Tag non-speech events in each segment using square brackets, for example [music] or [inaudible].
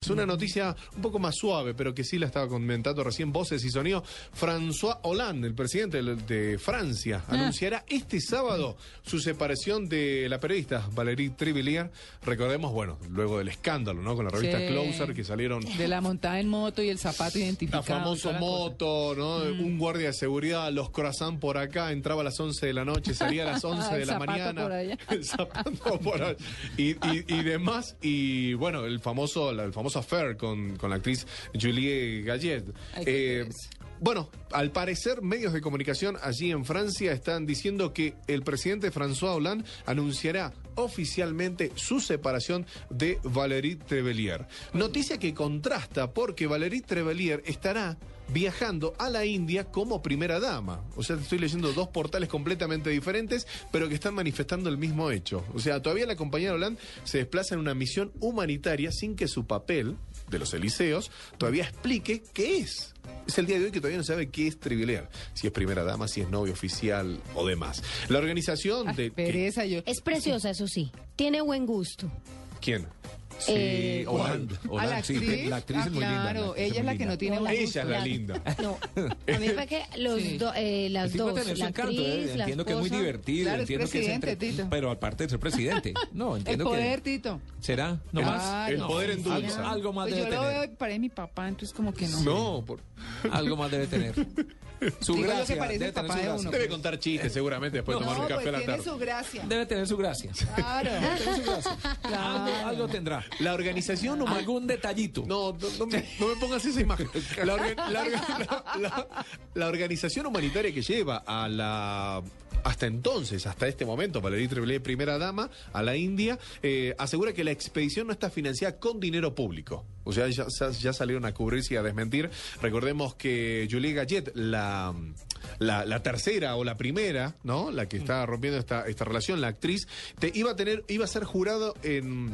Es una noticia un poco más suave, pero que sí la estaba comentando recién voces y sonido. François Hollande, el presidente de- Francia, anunciará este sábado su separación de la periodista Valérie Trivillier. Recordemos, bueno, luego del escándalo, ¿no? Con la revista Sí. Closer, que salieron De la montada en moto y el zapato identificado. la cosa. moto, ¿no? Mm. Un guardia de seguridad, los croissants por acá, entraba a las 11 de la noche, salía a las 11 Ah, el de la mañana. por allá. El [laughs] zapato por allá. Y, y- y demás. Y bueno, el famoso, la- el famoso affair con, con la actriz Julie Gallet. Eh. Bueno, al parecer medios de comunicación allí en Francia están diciendo que el presidente François Hollande anunciará oficialmente su separación de Valérie Trevellier. Noticia que contrasta porque Valérie Trevellier estará viajando a la India como primera dama. O sea, te estoy leyendo dos portales completamente diferentes, pero que están manifestando el mismo hecho. O sea, todavía la compañera Hollande se desplaza en una misión humanitaria sin que su papel de los Eliseos todavía explique qué es. Es el día de hoy que todavía no sabe qué es Trivillier, si es primera dama, si es novio oficial o demás. La organización Ay, de... que- pereza yo. Es preciosa, eso sí. Tiene buen gusto. ¿Quién? Sí, Eh, Holanda. ¿A la sí, actriz? la actriz Ah, es muy linda. claro, ella es la que linda. no tiene Ella es la linda. [laughs] No, a mí me parece que los Sí. do- eh, las El dos, la encanto, actriz, ¿eh? la entiendo que es muy divertido, Claro, es entiendo que es presidente, entre- Tito. pero aparte de ser presidente, no, El entiendo poder, que Tito. será no más. El poder algo, endulza. algo más Pues debe yo lo veo tener, parece mi papá, entonces como que no. No, por- [laughs] algo más debe tener. [laughs] Su Digo yo que gracia, parece debe papá de gracia. uno. debe contar chistes seguramente después de No, tomar un pues café a la tarde. su gracia. Debe tener su gracia. Claro. Debe tener su gracia. Algo, algo tendrá. La organización humanitaria... Algún detallito. No, no, no me, no me pongas esa imagen. La, orga- la orga- la- la- la organización humanitaria que lleva a la hasta entonces, hasta este momento, Valerie Trevelé, primera dama, a la India, eh, asegura que la expedición no está financiada con dinero público. O sea, ya, salieron a cubrirse y a desmentir. Recordemos que Julie Gallet, la, la, la tercera o la primera, ¿no? La que está rompiendo esta, esta relación, la actriz, te, iba a tener, iba a ser jurado en,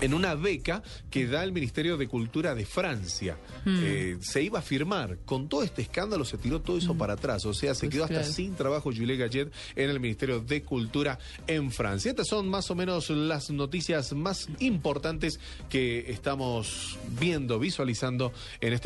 en una beca que da el Ministerio de Cultura de Francia. Eh, se iba a firmar. Con todo este escándalo se tiró todo eso para atrás. O sea, se Pues quedó hasta sin trabajo Julie Gallet en el Ministerio de Cultura en Francia. Estas son más o menos las noticias más importantes que estamos viendo, visualizando en este